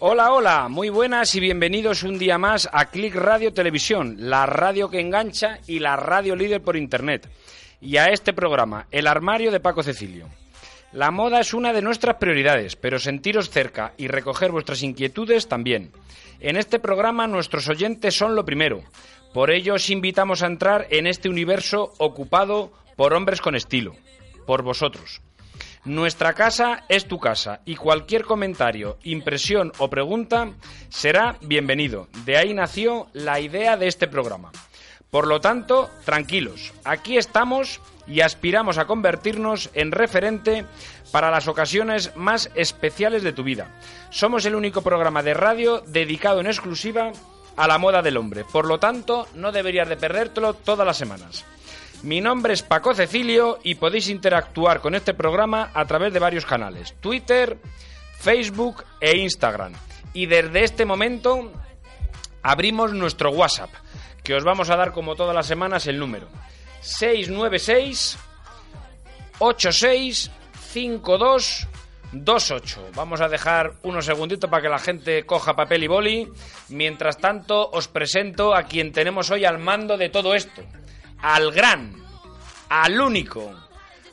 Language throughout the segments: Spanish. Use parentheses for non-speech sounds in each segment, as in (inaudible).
Hola, hola, muy buenas y bienvenidos un día más a Click Radio Televisión, la radio que engancha y la radio líder por Internet. Y a este programa, El Armario de Paco Cecilio. La moda es una de nuestras prioridades, pero sentiros cerca y recoger vuestras inquietudes también. En este programa nuestros oyentes son lo primero. Por ello os invitamos a entrar en este universo ocupado por hombres con estilo, por vosotros. Nuestra casa es tu casa y cualquier comentario, impresión o pregunta será bienvenido. De ahí nació la idea de este programa. Por lo tanto, tranquilos, aquí estamos y aspiramos a convertirnos en referente para las ocasiones más especiales de tu vida. Somos el único programa de radio dedicado en exclusiva a la moda del hombre. Por lo tanto, no deberías de perdértelo todas las semanas. Mi nombre es Paco Cecilio y podéis interactuar con este programa a través de varios canales, Twitter, Facebook e Instagram. Y desde este momento abrimos nuestro WhatsApp, que os vamos a dar como todas las semanas el número 696 86 52 28. Vamos a dejar unos segunditos para que la gente coja papel y boli. Mientras tanto, os presento a quien tenemos hoy al mando de todo esto. Al gran, al único,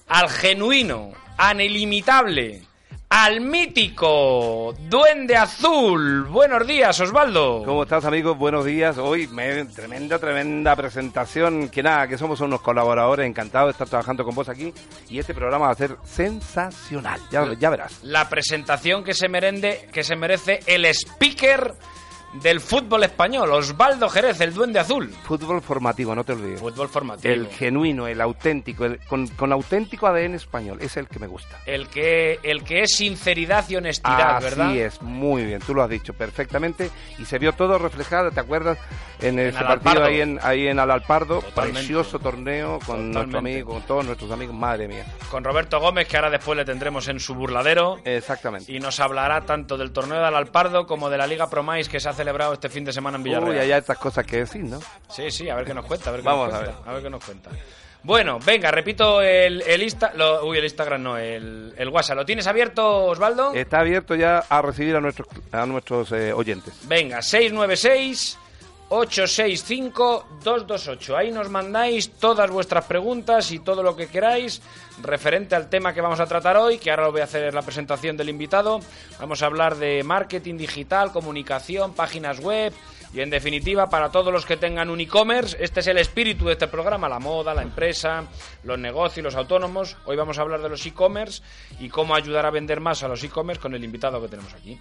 al genuino, al ilimitable, al mítico, Duende Azul. Buenos días, Osvaldo. ¿Cómo estás, amigos? Buenos días. Hoy, me- tremenda, tremenda presentación. Que nada, que somos unos colaboradores encantados de estar trabajando con vos aquí. Y este programa va a ser sensacional. Ya, ya verás. La presentación que se, merende, que se merece el speaker del fútbol español, Osvaldo Jerez, el Duende Azul. Fútbol formativo, no te olvides. Fútbol formativo. El genuino, el auténtico, el- con, con auténtico ADN español. Es el que me gusta. El que, el que es sinceridad y honestidad, Así ¿verdad? es, muy bien, tú lo has dicho perfectamente y se vio todo reflejado, ¿te acuerdas? En ese Alalpardo. partido ahí en, ahí en Alalpardo, Totalmente. precioso torneo con nuestro amigo, con todos nuestros amigos, madre mía. Con Roberto Gómez, que ahora después le tendremos en su burladero. Exactamente. Y nos hablará tanto del torneo de Alalpardo como de la Liga Promais que se ha celebrado este fin de semana en Villarreal. Uy, hay estas cosas que decir, ¿no? Sí, sí, a ver qué nos cuenta. A ver qué Vamos nos a cuenta, a ver qué nos cuenta. Bueno, venga, repito el, el Insta... lo- uy, el Instagram no, el, el WhatsApp. ¿Lo tienes abierto, Osvaldo? Está abierto ya a recibir a nuestros a nuestros eh, oyentes. Venga, 696 865 228. Ahí nos mandáis todas vuestras preguntas y todo lo que queráis referente al tema que vamos a tratar hoy, que ahora lo voy a hacer la presentación del invitado. Vamos a hablar de marketing digital, comunicación, páginas web y en definitiva para todos los que tengan un e-commerce, este es el espíritu de este programa, la moda, la empresa, los negocios, los autónomos. Hoy vamos a hablar de los e-commerce y cómo ayudar a vender más a los e-commerce con el invitado que tenemos aquí.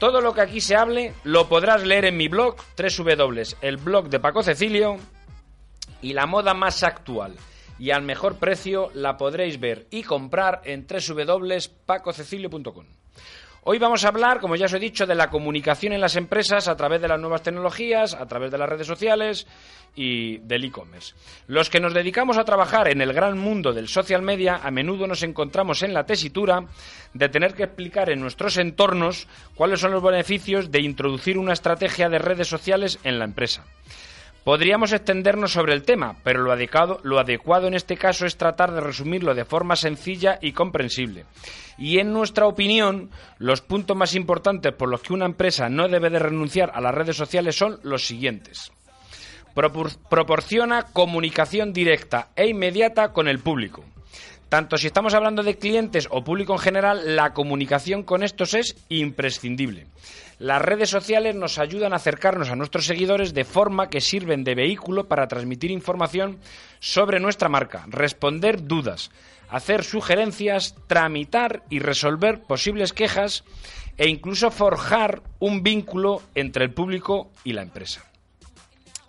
Todo lo que aquí se hable lo podrás leer en mi blog, www, el blog de Paco Cecilio, y la moda más actual y al mejor precio la podréis ver y comprar en www.pacocecilio.com. Hoy vamos a hablar, como ya os he dicho, de la comunicación en las empresas a través de las nuevas tecnologías, a través de las redes sociales y del e-commerce. Los que nos dedicamos a trabajar en el gran mundo del social media a menudo nos encontramos en la tesitura de tener que explicar en nuestros entornos cuáles son los beneficios de introducir una estrategia de redes sociales en la empresa. Podríamos extendernos sobre el tema, pero lo adecuado, lo adecuado en este caso es tratar de resumirlo de forma sencilla y comprensible. Y en nuestra opinión, los puntos más importantes por los que una empresa no debe de renunciar a las redes sociales son los siguientes. Propor- proporciona comunicación directa e inmediata con el público. Tanto si estamos hablando de clientes o público en general, la comunicación con estos es imprescindible. Las redes sociales nos ayudan a acercarnos a nuestros seguidores de forma que sirven de vehículo para transmitir información sobre nuestra marca, responder dudas, hacer sugerencias, tramitar y resolver posibles quejas e incluso forjar un vínculo entre el público y la empresa.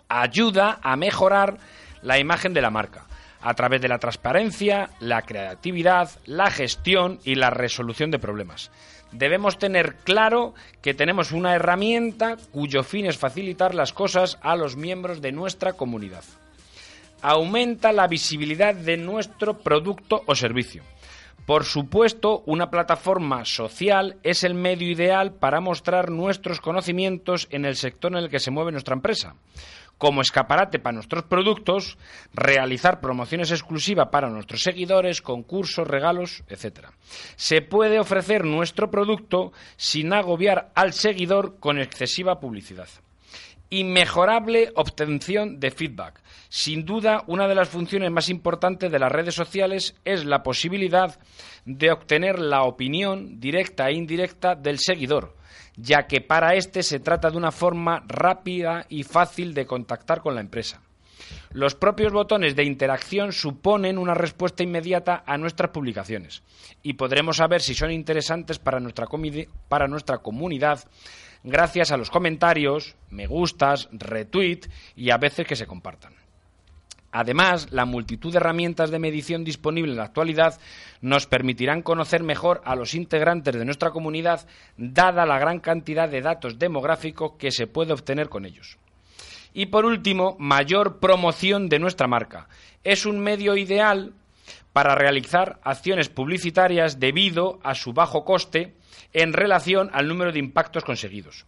Ayuda a mejorar la imagen de la marca a través de la transparencia, la creatividad, la gestión y la resolución de problemas. Debemos tener claro que tenemos una herramienta cuyo fin es facilitar las cosas a los miembros de nuestra comunidad. Aumenta la visibilidad de nuestro producto o servicio. Por supuesto, una plataforma social es el medio ideal para mostrar nuestros conocimientos en el sector en el que se mueve nuestra empresa. Como escaparate para nuestros productos, realizar promociones exclusivas para nuestros seguidores, concursos, regalos, etc. Se puede ofrecer nuestro producto sin agobiar al seguidor con excesiva publicidad. Inmejorable obtención de feedback. Sin duda, una de las funciones más importantes de las redes sociales es la posibilidad de obtener la opinión directa e indirecta del seguidor, ya que para este se trata de una forma rápida y fácil de contactar con la empresa. Los propios botones de interacción suponen una respuesta inmediata a nuestras publicaciones y podremos saber si son interesantes para nuestra, comunidad gracias a los comentarios, me gustas, retweet y a veces que se compartan. Además, la multitud de herramientas de medición disponibles en la actualidad nos permitirán conocer mejor a los integrantes de nuestra comunidad, dada la gran cantidad de datos demográficos que se puede obtener con ellos. Y por último, mayor promoción de nuestra marca. Es un medio ideal para realizar acciones publicitarias debido a su bajo coste en relación al número de impactos conseguidos.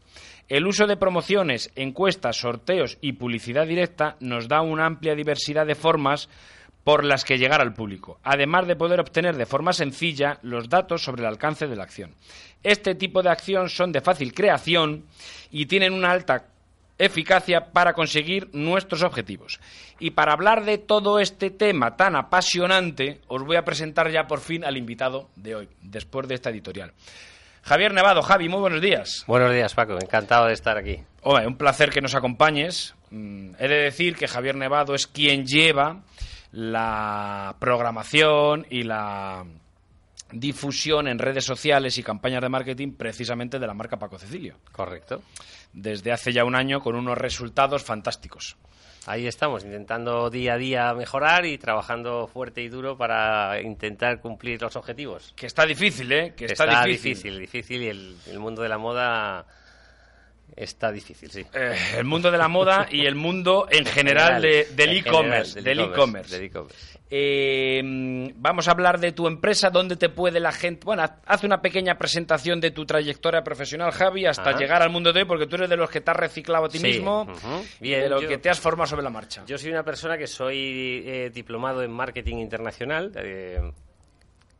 El uso de promociones, encuestas, sorteos y publicidad directa nos da una amplia diversidad de formas por las que llegar al público, además de poder obtener de forma sencilla los datos sobre el alcance de la acción. Este tipo de acción son de fácil creación y tienen una alta eficacia para conseguir nuestros objetivos. Y para hablar de todo este tema tan apasionante, os voy a presentar ya por fin al invitado de hoy, después de esta editorial. Javier Nevado, Javi, muy buenos días. Buenos días, Paco. Encantado de estar aquí. Hombre, un placer que nos acompañes. Mm, He de decir que Javier Nevado es quien lleva la programación y la difusión en redes sociales y campañas de marketing precisamente de la marca Paco Cecilio. Correcto. Desde hace ya un año con unos resultados fantásticos. Ahí estamos, intentando día a día mejorar y trabajando fuerte y duro para intentar cumplir los objetivos. Que está difícil, ¿eh? Que está, difícil, difícil, y el, el mundo de la moda está difícil, sí. Eh, el mundo de la moda y el mundo en general de- del e-commerce. Del e-commerce. Eh, vamos a hablar de tu empresa, dónde te puede la gente. Bueno, haz- una pequeña presentación de tu trayectoria profesional, Javi, hasta Ajá. llegar al mundo de hoy, porque tú eres de los que te has reciclado a ti Sí, mismo, ujú. y Bien, de lo yo- que te has formado sobre la marcha. Yo soy una persona que soy eh, diplomado en marketing internacional, eh,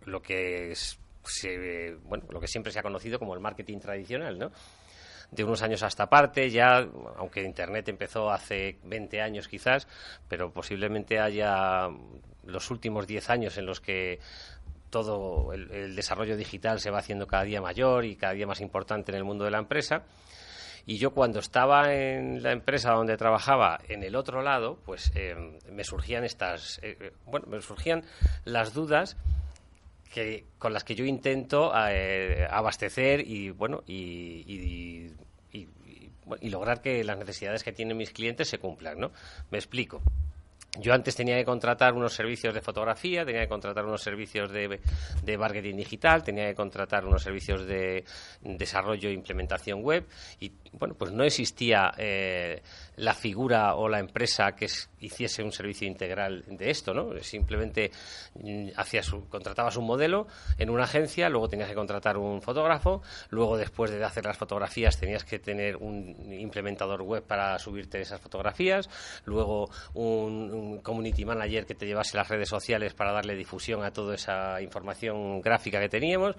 lo que es, se- bueno, lo que siempre se ha conocido como el marketing tradicional, ¿no? De unos años a esta parte, ya, aunque Internet empezó hace 20 años quizás, pero posiblemente haya los últimos 10 años en los que todo el, desarrollo digital se va haciendo cada día mayor y cada día más importante en el mundo de la empresa. Y yo cuando estaba en la empresa donde trabajaba en el otro lado, pues eh, me surgían estas, eh, eh, bueno, me surgían las dudas que con las que yo intento abastecer y bueno y- y- y- lograr que las necesidades que tienen mis clientes se cumplan, ¿no? Me explico. Yo antes tenía que contratar unos servicios de fotografía, tenía que contratar unos servicios de, de marketing digital, tenía que contratar unos servicios de desarrollo e implementación web y, bueno, pues no existía eh, la figura o la empresa que es- hiciese un servicio integral de esto, ¿no? Simplemente mm, hacías contratabas un modelo en una agencia, luego tenías que contratar un fotógrafo, luego después de hacer las fotografías tenías que tener un implementador web para subirte esas fotografías, luego un community manager que te llevase las redes sociales para darle difusión a toda esa información gráfica que teníamos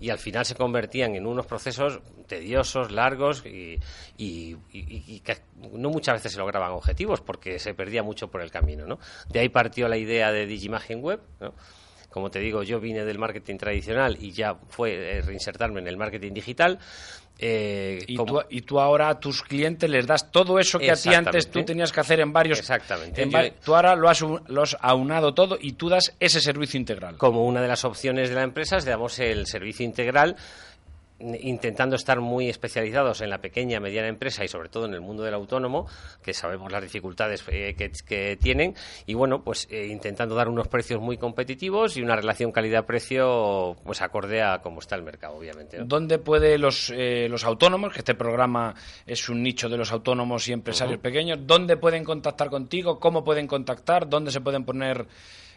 y al final se convertían en unos procesos tediosos, largos y, y- y- que no muchas veces se lograban objetivos porque se perdía mucho por el camino. ¿no? De ahí partió la idea de Digimagen Web, ¿no? Como te digo, yo vine del marketing tradicional y ya fue eh, reinsertarme en el marketing digital. Eh, Y, tú, y tú ahora a tus clientes les das todo eso que a ti antes tú tenías que hacer en varios... Exactamente. en Yo- va- tú ahora lo has, lo has aunado todo y tú das ese servicio integral. como una de las opciones de la empresa, es, damos el servicio integral intentando estar muy especializados en la pequeña mediana empresa y sobre todo en el mundo del autónomo que sabemos las dificultades eh, que, que tienen y bueno pues eh, intentando dar unos precios muy competitivos y una relación calidad-precio pues acorde a cómo está el mercado obviamente ¿no? ¿Dónde puede los, eh, los autónomos, que este programa es un nicho de los autónomos y empresarios pequeños, dónde pueden contactar contigo? ¿Cómo pueden contactar? ¿Dónde se pueden poner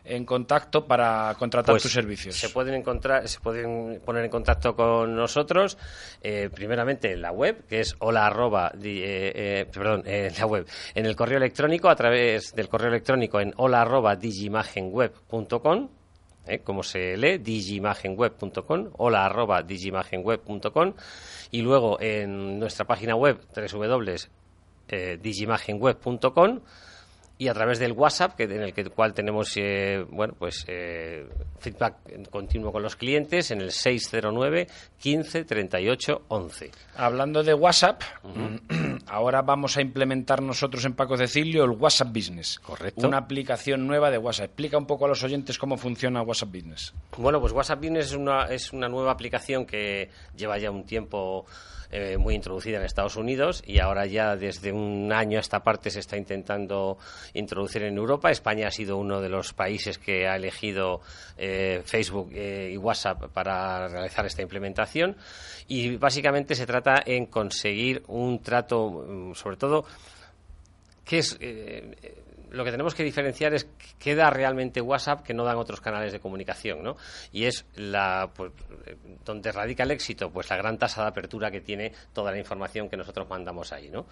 en contacto para contratar Pues tus servicios? Se pueden encontrar, se pueden poner en contacto con nosotros, eh, primeramente en la web, que es hola arroba, eh, eh, perdón, eh, en la web, en el correo electrónico, a través del correo electrónico en hola arroba digimagenweb.com, eh, como se lee, digimagenweb.com, hola arroba digimagenweb.com, y luego en nuestra página web, www.digimagenweb.com, y a través del WhatsApp, que, en el que, cual tenemos eh, bueno, pues, eh, feedback continuo con los clientes, en el 609 15 38 11. Hablando de WhatsApp, ahora vamos a implementar nosotros en Paco Cecilio el WhatsApp Business. Correcto. Una aplicación nueva de WhatsApp. Explica un poco a los oyentes cómo funciona WhatsApp Business. Bueno, pues WhatsApp Business es una, es una nueva aplicación que lleva ya un tiempo eh, muy introducida en Estados Unidos y ahora ya desde un año a esta parte se está intentando introducir en Europa. España ha sido uno de los países que ha elegido eh, Facebook eh, y WhatsApp para realizar esta implementación y básicamente se trata en conseguir un trato, sobre todo, que es eh, lo que tenemos que diferenciar es qué da realmente WhatsApp que no dan otros canales de comunicación, ¿no? Y es la pues, donde radica el éxito, pues la gran tasa de apertura que tiene toda la información que nosotros mandamos ahí, ¿no?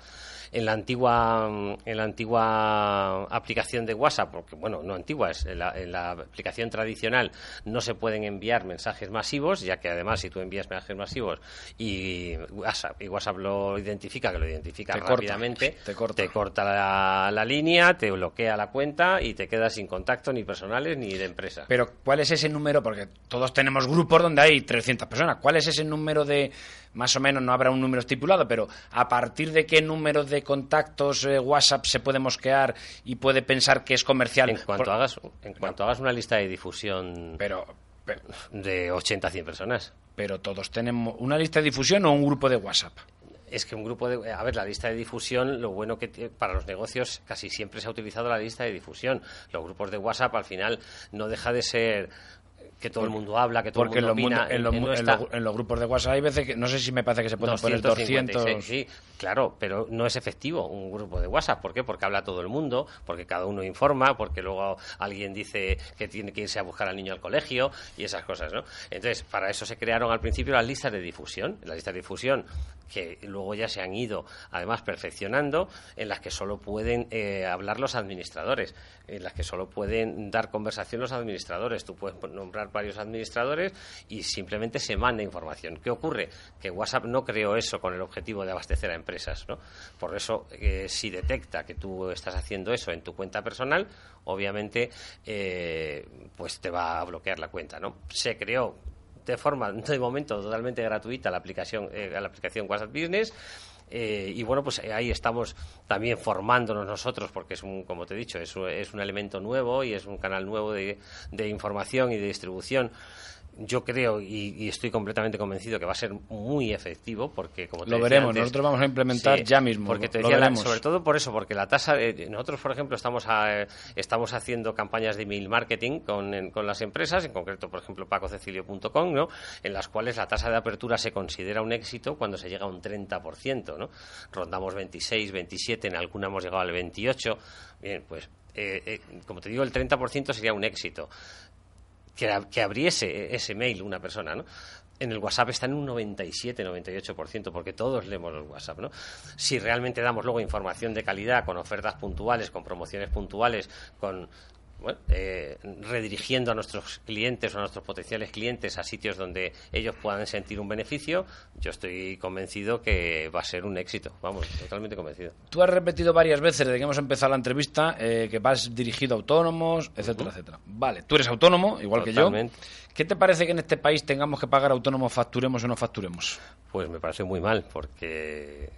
En la antigua en la antigua aplicación de WhatsApp, porque bueno, no antigua, es en la, en la aplicación tradicional no se pueden enviar mensajes masivos, ya que además si tú envías mensajes masivos y WhatsApp y WhatsApp lo identifica, que lo identifica Te corta, rápidamente, te corta. corta la, la línea, te bloquea la cuenta y te quedas sin contacto ni personales ni de empresa. Pero, ¿cuál es ese número? Porque todos tenemos grupos donde hay 300 personas. ¿Cuál es ese número de, más o menos, no habrá un número estipulado, pero a partir de qué número de contactos eh, WhatsApp se puede mosquear y puede pensar que es comercial? en cuanto Por- hagas en cuanto hagas una lista de difusión Pero, pero, de 80 a 100 personas. pero todos tenemos una lista de difusión o un grupo de WhatsApp. Es que un grupo de... A ver, la lista de difusión, lo bueno que para los negocios casi siempre se ha utilizado la lista de difusión. Los grupos de WhatsApp al final no deja de ser que todo el mundo habla, que todo el mundo opina. mundo- en, los, en los- en los grupos de WhatsApp hay veces que, no sé si me parece que se pueden poner 200. 256, sí, claro, pero no es efectivo un grupo de WhatsApp. ¿Por qué? Porque habla todo el mundo, porque cada uno informa, porque luego alguien dice que tiene que irse a buscar al niño al colegio y esas cosas, ¿no? Entonces, para eso se crearon al principio las listas de difusión. Las listas de difusión que luego ya se han ido, además, perfeccionando, en las que solo pueden eh, hablar los administradores, en las que solo pueden dar conversación los administradores. Tú puedes nombrar varios administradores y simplemente se manda información. ¿Qué ocurre? Que WhatsApp no creó eso con el objetivo de abastecer a empresas, ¿no? Por eso, eh, si detecta que tú estás haciendo eso en tu cuenta personal, obviamente, eh, pues te va a bloquear la cuenta, ¿no? Se creó de forma, de momento, totalmente gratuita la aplicación, eh, la aplicación WhatsApp Business. Eh, y bueno, pues eh, ahí estamos también formándonos nosotros, porque es un, como te he dicho, es, un- elemento nuevo y es un canal nuevo de, de información y de distribución. Yo creo y, y estoy completamente convencido que va a ser muy efectivo, porque como te Lo decía veremos, antes- nosotros vamos a implementar Sí, ya mismo, Porque te decía, la- sobre todo por eso, porque la tasa de, nosotros, por ejemplo, estamos a- estamos haciendo campañas de email marketing con, en- con las empresas, en concreto, por ejemplo, pacocecilio.com, ¿no? En las cuales la tasa de apertura se considera un éxito cuando se llega a un 30%, ¿no? Rondamos 26, 27, en alguna hemos llegado al 28. Bien, pues, eh, eh, como te digo, el 30% sería un éxito que, ab- que abriese ese mail una persona, ¿no? En el WhatsApp está en un 97-98%, porque todos leemos el WhatsApp, ¿no? Si realmente damos luego información de calidad, con ofertas puntuales, con promociones puntuales, con bueno, eh, redirigiendo a nuestros clientes o a nuestros potenciales clientes a sitios donde ellos puedan sentir un beneficio, yo estoy convencido que va a ser un éxito. Vamos, totalmente convencido. Tú has repetido varias veces desde que hemos empezado la entrevista eh, que vas dirigido a autónomos, etcétera, etcétera. Vale, tú eres autónomo, igual Totalmente. que yo. ¿Qué te parece que en este país tengamos que pagar autónomos, facturemos o no facturemos? Pues me parece muy mal, porque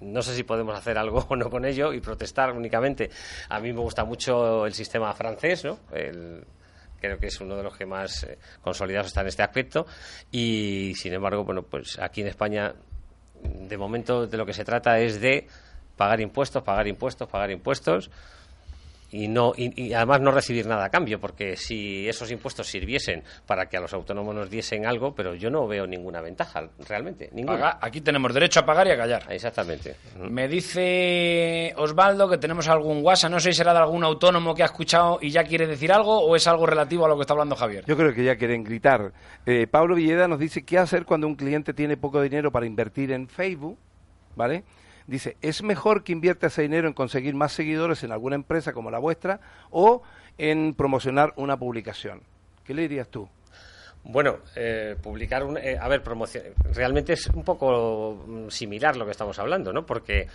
no sé si podemos hacer algo (laughs) o no con ello y protestar únicamente. A mí me gusta mucho el sistema francés, ¿no? El- creo que es uno de los que más eh, consolidados está en este aspecto y sin embargo, bueno, pues aquí en España de momento de lo que se trata es de pagar impuestos, pagar impuestos, pagar impuestos y no y, y además no recibir nada a cambio porque si esos impuestos sirviesen para que a los autónomos nos diesen algo pero yo no veo ninguna ventaja realmente ninguna Paga- aquí tenemos derecho a pagar y a callar. exactamente Me dice Osvaldo que tenemos algún WhatsApp, no sé si será de algún autónomo que ha escuchado y ya quiere decir algo o es algo relativo a lo que está hablando Javier. Yo creo que ya quieren gritar. Eh, Pablo Villeda nos dice qué hacer cuando un cliente tiene poco dinero para invertir en Facebook, ¿vale? Dice, ¿es mejor que invierta ese dinero en conseguir más seguidores en alguna empresa como la vuestra o en promocionar una publicación? ¿Qué le dirías tú? Bueno, eh, publicar un, eh, a ver, promoción, realmente es un poco mm, similar lo que estamos hablando, ¿no? Porque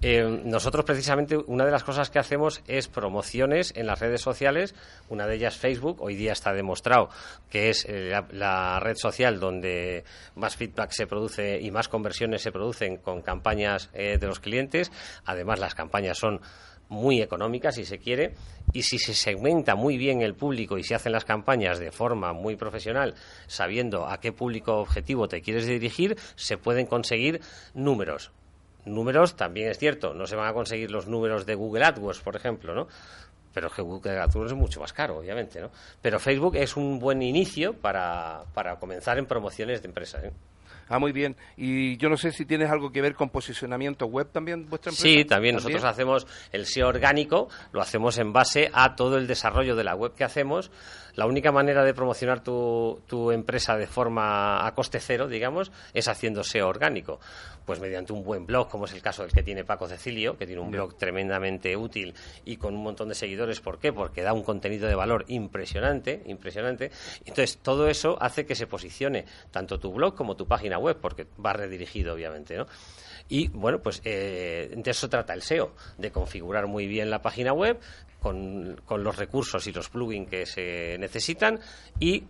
eh, nosotros precisamente una de las cosas que hacemos es promociones en las redes sociales, una de ellas Facebook, hoy día está demostrado que es eh, la, la red social donde más feedback se produce y más conversiones se producen con campañas eh, de los clientes, además las campañas son muy económica, si se quiere, y si se segmenta muy bien el público y se hacen las campañas de forma muy profesional, sabiendo a qué público objetivo te quieres dirigir, se pueden conseguir números. Números también es cierto, no se van a conseguir los números de Google AdWords, por ejemplo, ¿no? Pero Google AdWords es mucho más caro, obviamente, ¿no? Pero Facebook es un buen inicio para, para comenzar en promociones de empresas. ¿eh? Ah, muy bien. Y yo no sé si tienes algo que ver con posicionamiento web también, vuestra empresa. Sí, también nosotros hacemos el SEO orgánico, lo hacemos en base a todo el desarrollo de la web que hacemos. La única manera de promocionar tu, tu empresa de forma a coste cero, digamos, es haciendo SEO orgánico. Pues mediante un buen blog, como es el caso del que tiene Paco Cecilio, que tiene un blog tremendamente útil y con un montón de seguidores. ¿Por qué? Porque da un contenido de valor impresionante, impresionante. Entonces, todo eso hace que se posicione tanto tu blog como tu página web, porque va redirigido, obviamente, ¿no? Y bueno, pues eh, de eso trata el SEO, de configurar muy bien la página web con, con los recursos y los plugins que se necesitan y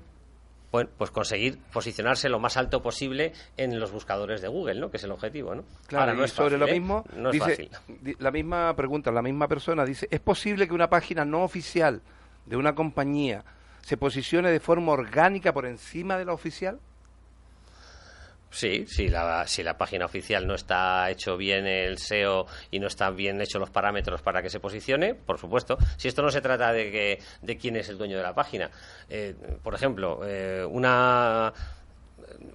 bueno, pues conseguir posicionarse lo más alto posible en los buscadores de Google, ¿no? Que es el objetivo, ¿no? Claro, Ahora, no es sobre fácil, lo ¿eh? mismo, no es dice, fácil. la misma pregunta, la misma persona dice, ¿es posible que una página no oficial de una compañía se posicione de forma orgánica por encima de la oficial? Sí, si la, si la página oficial no está hecho bien el SEO y no están bien hechos los parámetros para que se posicione, por supuesto. Si esto no se trata de, que, de quién es el dueño de la página. Eh, por ejemplo, eh, una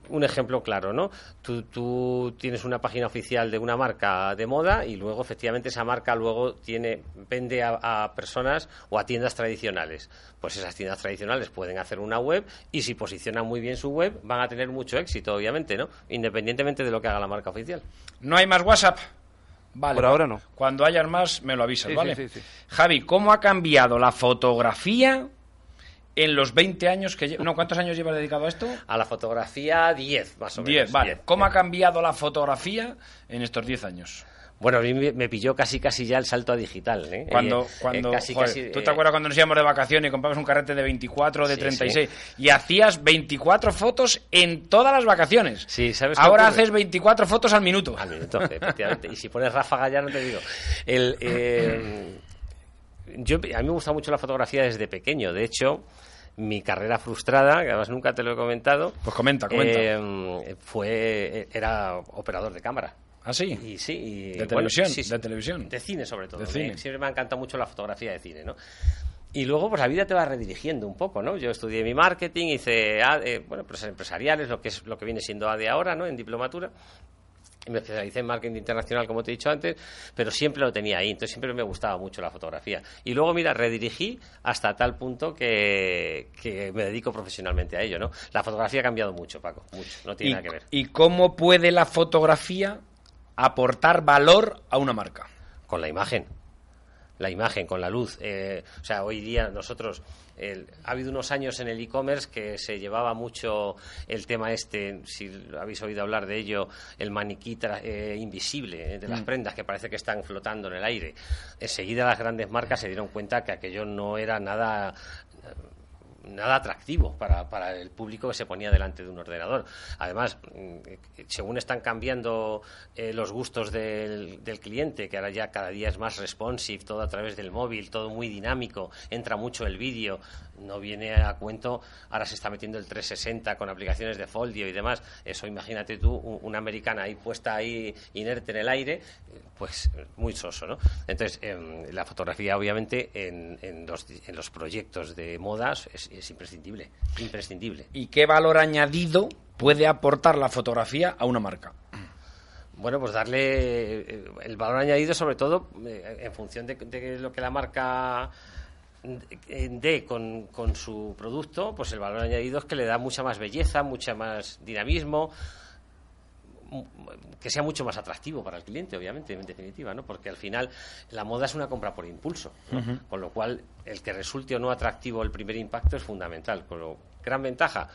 un ejemplo claro, ¿no? Tú, tú tienes una página oficial de una marca de moda y luego, efectivamente, esa marca luego tiene vende a, a personas o a tiendas tradicionales. Pues esas tiendas tradicionales pueden hacer una web y si posicionan muy bien su web van a tener mucho éxito, obviamente, ¿no? Independientemente de lo que haga la marca oficial. ¿No hay más WhatsApp? Vale. Por ahora no. Cuando hayas más, me lo avisas, Sí, ¿vale? sí, sí, sí. Javi, ¿cómo ha cambiado la fotografía en los 20 años que llevas? No, ¿cuántos años llevas dedicado a esto? A la fotografía, 10 más o menos. 10, vale. 10. ¿Cómo ha cambiado la fotografía en estos 10 años? Bueno, a mí me pilló casi casi ya el salto a digital, ¿eh? Cuando, Eh, cuando eh, casi, joder, casi, ¿Tú eh, te acuerdas cuando nos íbamos de vacaciones y compramos un carrete de 24 o de Sí, 36 y hacías 24 fotos en todas las vacaciones? Sí, ¿sabes Ahora haces 24 fotos al minuto. Al minuto, efectivamente. Y si pones ráfaga ya no te digo. El, eh, (laughs) yo, a mí me gusta mucho la fotografía desde pequeño. De hecho, mi carrera frustrada, que además nunca te lo he comentado, Pues comenta, comenta. eh, fue era operador de cámara. ¿Ah, sí? Y sí, y, ¿De bueno, televisión? sí, sí. ¿De televisión? De cine, sobre todo. De Me- cine. Siempre me ha encantado mucho la fotografía de cine, ¿no? Y luego, pues la vida te va redirigiendo un poco, ¿no? Yo estudié mi marketing, hice, A- eh, bueno, empresas empresariales, lo que es lo que viene siendo ADE ahora, ¿no? En diplomatura. Me especialicé en marketing internacional, como te he dicho antes, pero siempre lo tenía ahí, entonces siempre me gustaba mucho la fotografía. Y luego, mira, redirigí hasta tal punto que, que me dedico profesionalmente a ello, ¿no? La fotografía ha cambiado mucho, Paco, mucho, no tiene ¿Y, nada que ver. ¿Y cómo puede la fotografía aportar valor a una marca? con la imagen. La imagen, con la luz. Eh, o sea, hoy día nosotros, el- ha habido unos años en el e-commerce que se llevaba mucho el tema este, si habéis oído hablar de ello, el maniquí eh, invisible eh, de las prendas que parece que están flotando en el aire. Enseguida las grandes marcas se dieron cuenta que aquello no era nada nada atractivo para, para el público que se ponía delante de un ordenador. Además, mm, eh, según están cambiando eh, los gustos del, del cliente, que ahora ya cada día es más responsive, todo a través del móvil, todo muy dinámico, entra mucho el vídeo, no viene a cuento, ahora se está metiendo el 360 con aplicaciones de Foldio y demás. Eso imagínate tú, un- una americana ahí puesta ahí inerte en el aire, eh, pues muy soso, ¿no? Entonces, em, la fotografía obviamente en, en los, en los proyectos de modas es imprescindible, imprescindible. ¿Y qué valor añadido puede aportar la fotografía a una marca? Bueno, pues darle eh, el valor añadido, sobre todo eh, en función de, de lo que la marca dé con, con su producto, pues el valor añadido es que le da mucha más belleza, mucha más dinamismo, que sea mucho más atractivo para el cliente, obviamente, en definitiva, ¿no? Porque al final la moda es una compra por impulso, ¿no? con lo cual el que resulte o no atractivo el primer impacto es fundamental. Con lo gran ventaja,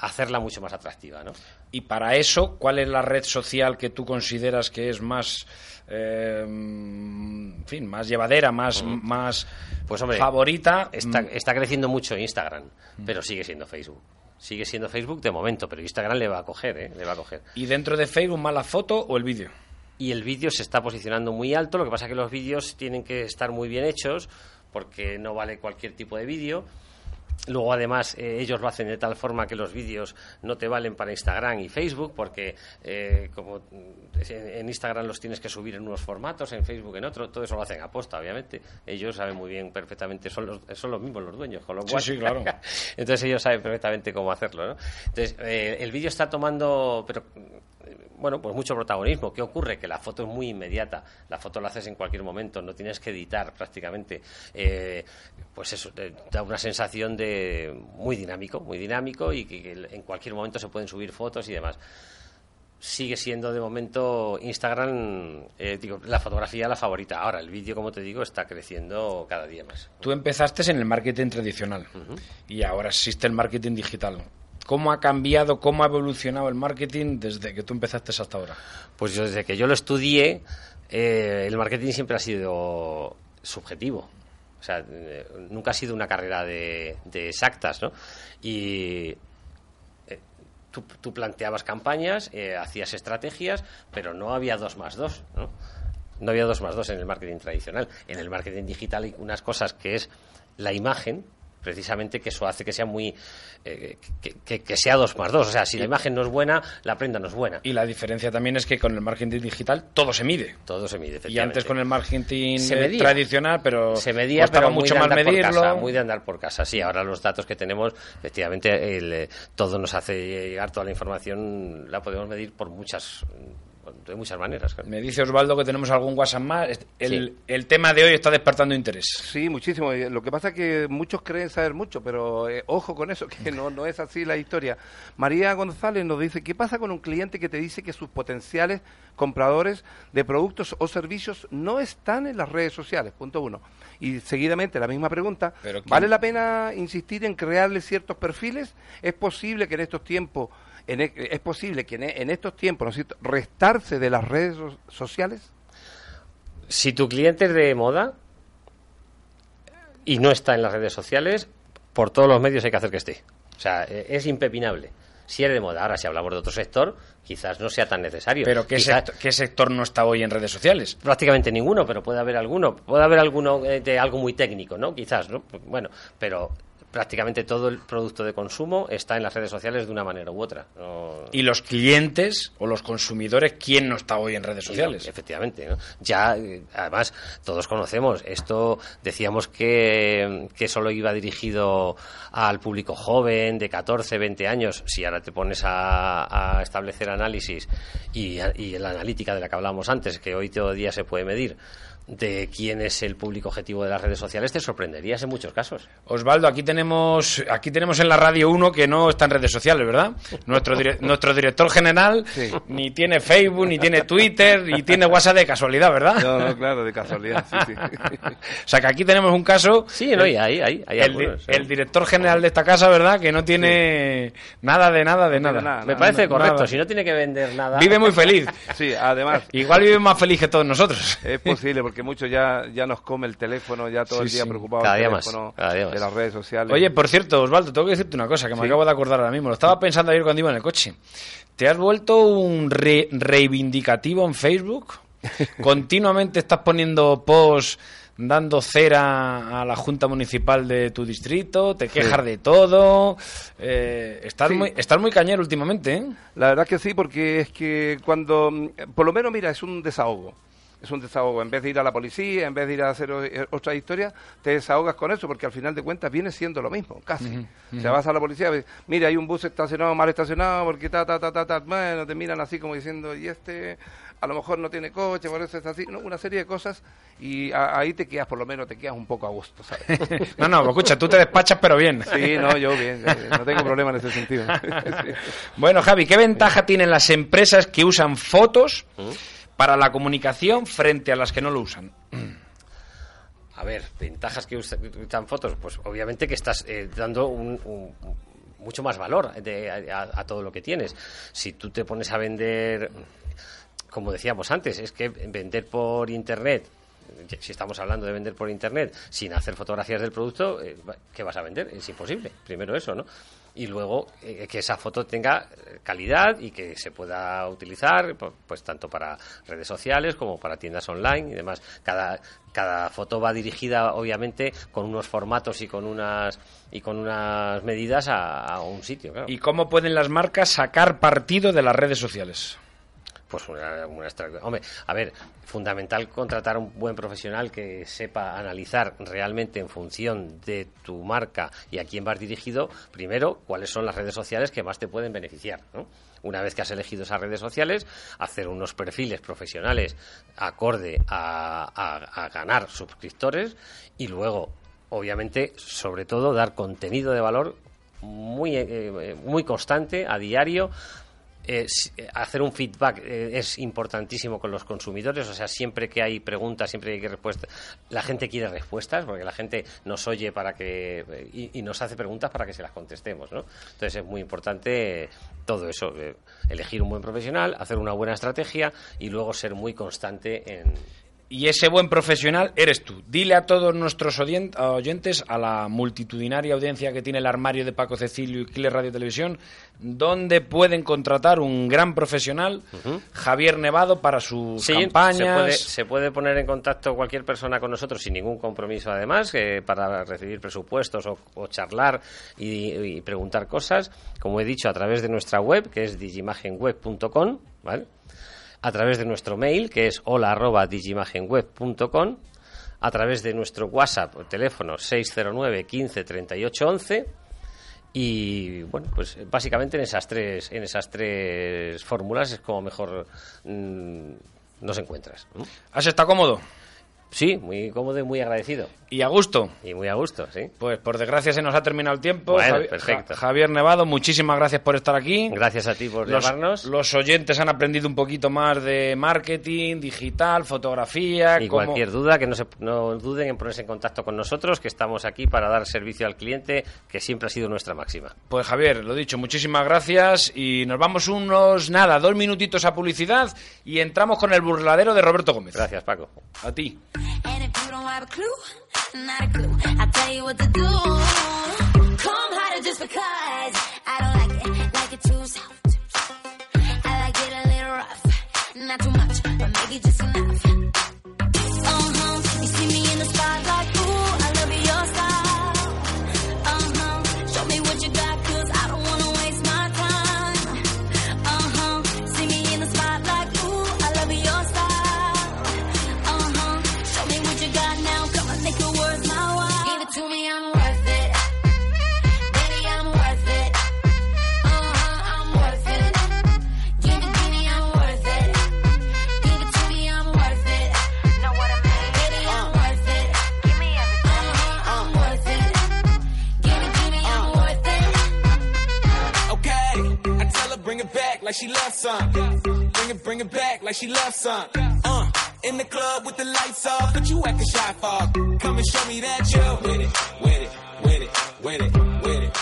hacerla mucho más atractiva, ¿no? Y para eso, ¿cuál es la red social que tú consideras que es más, eh, en fin, más llevadera, más, más Pues hombre, favorita? Está, está creciendo mucho Instagram, pero sigue siendo Facebook. Sigue siendo Facebook de momento, pero Instagram le va a coger, ¿eh? Le va a coger. ¿Y dentro de Facebook más la foto o el vídeo? Y el vídeo se está posicionando muy alto, lo que pasa es que los vídeos tienen que estar muy bien hechos, porque no vale cualquier tipo de vídeo. Luego, además, eh, ellos lo hacen de tal forma que los vídeos no te valen para Instagram y Facebook, porque eh, como mm, en Instagram los tienes que subir en unos formatos, en Facebook en otro, todo eso lo hacen a posta, obviamente. Ellos saben muy bien, perfectamente, son los, son los mismos los dueños, con lo Sí, cual... sí, claro. (laughs) Entonces ellos saben perfectamente cómo hacerlo, ¿no? Entonces, eh, el vídeo está tomando, pero bueno, pues mucho protagonismo. ¿Qué ocurre? Que la foto es muy inmediata. La foto la haces en cualquier momento, no tienes que editar prácticamente. Eh, pues eso, te da una sensación de muy dinámico, muy dinámico y que, que en cualquier momento se pueden subir fotos y demás. Sigue siendo de momento Instagram, eh, digo, la fotografía la favorita. Ahora, el vídeo, como te digo, está creciendo cada día más. Tú empezaste en el marketing tradicional y ahora existe el marketing digital. ¿Cómo ha cambiado, cómo ha evolucionado el marketing desde que tú empezaste hasta ahora? Pues desde que yo lo estudié, eh, el marketing siempre ha sido subjetivo. O sea, eh, nunca ha sido una carrera de, de exactas, ¿no? Y eh, tú, tú planteabas campañas, eh, hacías estrategias, pero no había dos más dos, ¿no? No había dos más dos en el marketing tradicional. En el marketing digital hay unas cosas que es la imagen, precisamente que eso hace que sea muy eh, que, que- que sea dos más dos o sea si la imagen no es buena la prenda no es buena Y la diferencia también es que con el marketing digital todo se mide. todo se mide Y antes con el marketing Se eh, medía. tradicional, pero se medía pero muy mucho de más por medirlo. casa, muy de andar por casa sí ahora los datos que tenemos efectivamente el, eh, todo nos hace llegar toda la información la podemos medir por muchas de muchas maneras claro. Me dice Osvaldo que tenemos algún WhatsApp más. El, Sí. el tema de hoy está despertando interés. Sí, muchísimo. Lo que pasa es que muchos creen saber mucho, pero eh, ojo con eso, (laughs) que no, no es así la historia. María González nos dice, ¿qué pasa con un cliente que te dice que sus potenciales compradores de productos o servicios no están en las redes sociales? Punto uno. Y seguidamente la misma pregunta, Pero ¿quién- ¿vale la pena insistir en crearle ciertos perfiles? ¿Es posible que en estos tiempos, en e- es posible que en, e- en estos tiempos, ¿no es cierto?, restarse de las redes so- sociales? si tu cliente es de moda y no está en las redes sociales por todos los medios hay que hacer que esté o sea eh, es impepinable si es de moda ahora si hablamos de otro sector quizás no sea tan necesario Pero ¿qué, Quizás- sector, qué sector no está hoy en redes sociales? prácticamente ninguno, pero puede haber alguno. Puede haber alguno eh, de algo muy técnico, ¿no? Quizás, ¿no? Bueno, pero prácticamente todo el producto de consumo está en las redes sociales de una manera u otra. No- Y los clientes o los consumidores, ¿quién no está hoy en redes sociales? Efectivamente, ¿no? Ya, eh, además, todos conocemos, esto decíamos que, que solo iba dirigido al público joven de 14, 20 años. Si ahora te pones a, a establecer análisis y, y la analítica de la que hablábamos antes, que hoy todo día se puede medir, de quién es el público objetivo de las redes sociales, te sorprenderías en muchos casos. Osvaldo, aquí tenemos, aquí tenemos en la radio uno que no está en redes sociales, ¿verdad? Nuestro, dire- (laughs) nuestro director general Sí. ni tiene Facebook, ni tiene Twitter, ni tiene WhatsApp de casualidad, ¿verdad? No, no, claro, de casualidad, sí, sí. (laughs) O sea que aquí tenemos un caso. Sí, no, y hay, hay, hay el, algunos, director general de esta casa, ¿verdad? Que no tiene nada de nada de nada. Me parece nada. correcto, Nada. si no tiene que vender nada... Vive muy feliz. Sí, además, Igual vive más feliz que todos nosotros. es posible porque muchos ya, ya nos come el teléfono, ya todo Sí, el día sí. preocupados Cada día más, teléfono, cada día más. de las redes sociales. Oye, por cierto, Osvaldo, tengo que decirte una cosa que me Sí. acabo de acordar ahora mismo. Lo estaba pensando ayer cuando iba en el coche. ¿Te has vuelto un re- reivindicativo en Facebook? (laughs) ¿Continuamente estás poniendo posts dando cera a la Junta Municipal de tu distrito? ¿Te quejas de todo? Eh, estás, Sí. muy, estás muy cañero últimamente, ¿eh? La verdad que sí, porque es que cuando, por lo menos, mira, es un desahogo. Es un desahogo. En vez de ir a la policía, en vez de ir a hacer o- otra historia, te desahogas con eso, porque al final de cuentas viene siendo lo mismo, casi. O sea, vas a la policía, ves, mira, hay un bus estacionado, mal estacionado, porque ta, ta, ta, ta, ta, bueno, te miran así como diciendo, y este a lo mejor no tiene coche, por eso es así, ¿no? una serie de cosas, y a- ahí te quedas, por lo menos, te quedas un poco a gusto, ¿sabes? (laughs) No, no, escucha, tú te despachas, pero bien. Sí, no, yo bien, eh, no tengo problema en ese sentido. (laughs) Sí. Bueno, Javi, ¿qué ventaja tienen las empresas que usan fotos para la comunicación frente a las que no lo usan? A ver, ventajas que usa- usan fotos, pues obviamente que estás eh, dando un, un- mucho más valor de- a, a todo lo que tienes. Si tú te pones a vender, como decíamos antes, es que vender por internet, si estamos hablando de vender por internet sin hacer fotografías del producto, eh, ¿qué vas a vender? Es imposible. Primero eso, ¿no? Y luego eh, que esa foto tenga eh, calidad y que se pueda utilizar, pu- pues tanto para redes sociales como para tiendas online y demás. Cada, cada foto va dirigida, obviamente, con unos formatos y con unas y con unas medidas a, a un sitio, claro. ¿Y cómo pueden las marcas sacar partido de las redes sociales? Pues una, una Hombre, a ver, fundamental contratar un buen profesional que sepa analizar realmente en función de tu marca y a quién vas dirigido, primero, cuáles son las redes sociales que más te pueden beneficiar, ¿no? Una vez que has elegido esas redes sociales, hacer unos perfiles profesionales acorde a, a- a ganar suscriptores y luego, obviamente, sobre todo, dar contenido de valor muy, eh, eh, muy constante, a diario, eh, hacer un feedback eh, es importantísimo con los consumidores, o sea, siempre que hay preguntas, siempre que hay respuestas, la gente quiere respuestas, porque la gente nos oye para que eh, y, nos hace preguntas para que se las contestemos, ¿no? Entonces es muy importante eh, todo eso, elegir un buen profesional, hacer una buena estrategia y luego ser muy constante en, Y ese buen profesional eres tú. Dile a todos nuestros oyentes, a la multitudinaria audiencia que tiene el armario de Paco Cecilio y Killer Radio Televisión, dónde pueden contratar un gran profesional, Javier Nevado, para sus Sí, campañas. Se puede, se puede poner en contacto cualquier persona con nosotros sin ningún compromiso, además, eh, para recibir presupuestos o, o charlar y, y preguntar cosas. Como he dicho, a través de nuestra web, que es digimagenweb.com, ¿vale? A través de nuestro mail, que es hola arroba digimagenweb.com. A través de nuestro WhatsApp o teléfono 609 15 38 11 y bueno, pues básicamente en esas tres, en esas tres fórmulas es como mejor mm, nos encuentras. ¿Has estado cómodo? Sí, muy cómodo y muy agradecido. ¿Y a gusto? Y muy a gusto, sí. Pues por desgracia se nos ha terminado el tiempo. Bueno, Javi- perfecto. Ja- Javier Nevado, muchísimas gracias por estar aquí. Gracias a ti por Los, llamarnos. los oyentes han aprendido un poquito más de marketing, digital, fotografía. y cómo- cualquier duda, que no, se, no duden en ponerse en contacto con nosotros, que estamos aquí para dar servicio al cliente, que siempre ha sido nuestra máxima. Pues Javier, lo dicho, muchísimas gracias y nos vamos unos, nada, dos minutitos a publicidad y entramos con el burladero de Roberto Gómez. Gracias, Paco. A ti. Not a clue, I'll tell you what to do. Come harder just because I don't like it, like it too soft. I like it a little rough, not too much, but maybe just enough. Uh-huh, you see me in the spotlight, like she loves some. Bring it, bring it back like she loves some. Uh, in the club with the lights off, but you acting shy for. Come and show me that you with it, with it, with it, with it, with it.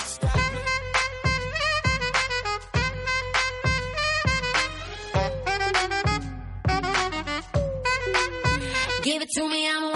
Give it to me, I'm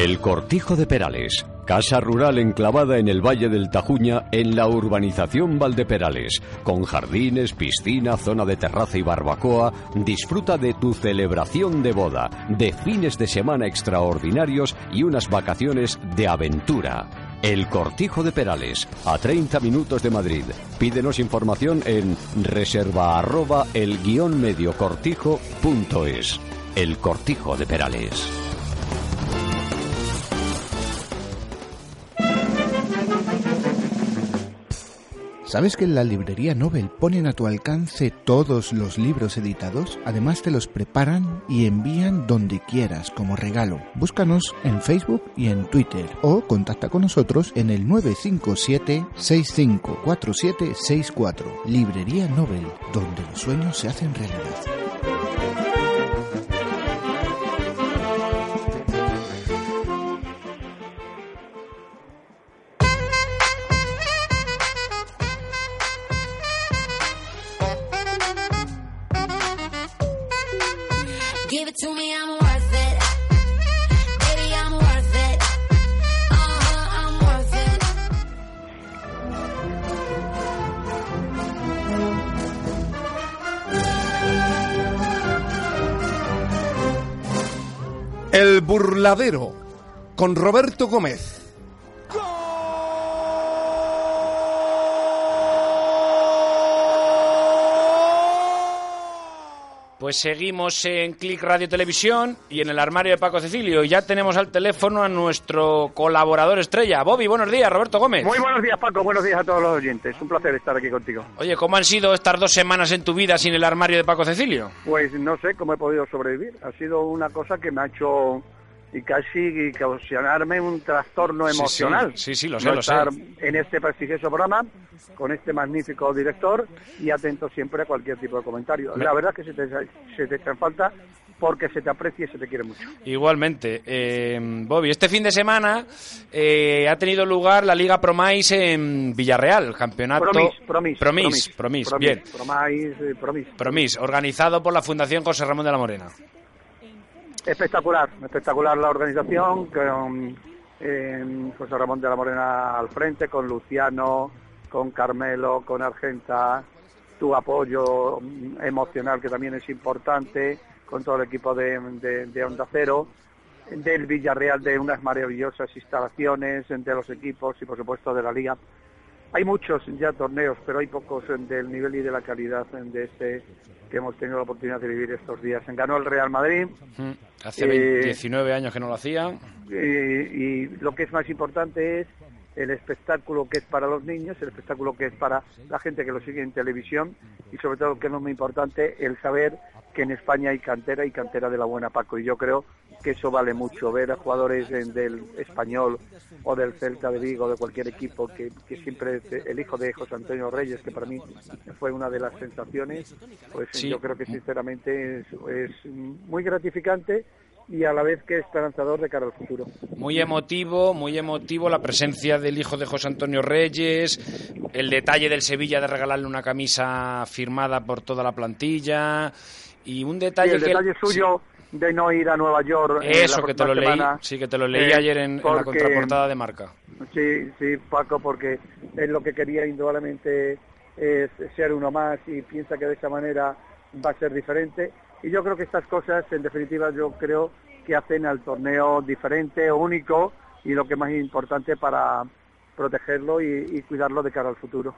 El Cortijo de Perales, casa rural enclavada en el Valle del Tajuña, en la urbanización Valdeperales, con jardines, piscina, zona de terraza y barbacoa, disfruta de tu celebración de boda, de fines de semana extraordinarios y unas vacaciones de aventura. El Cortijo de Perales, a 30 minutos de Madrid. Pídenos información en reserva arroba el guion medio cortijo punto es. El Cortijo de Perales. ¿Sabes que en la librería Nobel ponen a tu alcance todos los libros editados? Además te los preparan y envían donde quieras como regalo. Búscanos en Facebook y en Twitter o contacta con nosotros en el 957 654764. Librería Nobel, donde los sueños se hacen realidad. Con Roberto Gómez. Pues seguimos en Click Radio Televisión y en el armario de Paco Cecilio. Ya tenemos al teléfono a nuestro colaborador estrella. Bobby, buenos días, Roberto Gómez. Muy buenos días, Paco. Buenos días a todos los oyentes. Un placer estar aquí contigo. Oye, ¿cómo han sido estas dos semanas en tu vida sin el armario de Paco Cecilio? Pues no sé cómo he podido sobrevivir. Ha sido una cosa que me ha hecho y casi causarme un trastorno Sí, sí. emocional. Sí, sí, lo sé, No lo sé. estar en este prestigioso programa con este magnífico director y atento siempre a cualquier tipo de comentario. Me- La verdad es que se te, se te echa en falta porque se te aprecia y se te quiere mucho. Igualmente. Eh, Bobby, este fin de semana eh, ha tenido lugar la Liga Promais en Villarreal, campeonato... Promis, promis, Promis, promis, promis, bien. Promis, eh, promis. Promis, organizado por la Fundación José Ramón de la Morena. Espectacular, espectacular la organización, con eh, José Ramón de la Morena al frente, con Luciano, con Carmelo, con Argenta, tu apoyo emocional que también es importante, con todo el equipo de, de- de Onda Cero, del Villarreal de unas maravillosas instalaciones, de los equipos y por supuesto de la liga. Hay muchos ya torneos, pero hay pocos del nivel y de la calidad de este que hemos tenido la oportunidad de vivir estos días. Ganó el Real Madrid, Mm, Hace Eh, 20 19 años que no lo hacía. y lo que es más importante es el espectáculo que es para los niños, el espectáculo que es para la gente que lo sigue en televisión y sobre todo, que no es muy importante, el saber que en España hay cantera y cantera de la buena Paco. Y yo creo que eso vale mucho. Ver a jugadores del español o del Celta de Vigo, de cualquier equipo, que, que siempre es el hijo de José Antonio Reyes, que para mí fue una de las sensaciones, pues Sí. yo creo que sinceramente es, es muy gratificante y a la vez que esperanzador de cara al futuro. Muy emotivo, muy emotivo la presencia del hijo de José Antonio Reyes, el detalle del Sevilla de regalarle una camisa firmada por toda la plantilla y un detalle el que detalle suyo de no ir a Nueva York. eh, eso la que te lo próxima leí, semana, sí que te lo leí eh, ayer en, en la porque- contraportada de Marca. Sí, sí, Paco, porque es lo que quería indudablemente es ser uno más y piensa que de esa manera va a ser diferente. Y yo creo que estas cosas, en definitiva, yo creo que hacen al torneo diferente, único y lo que más importante para protegerlo y, y cuidarlo de cara al futuro.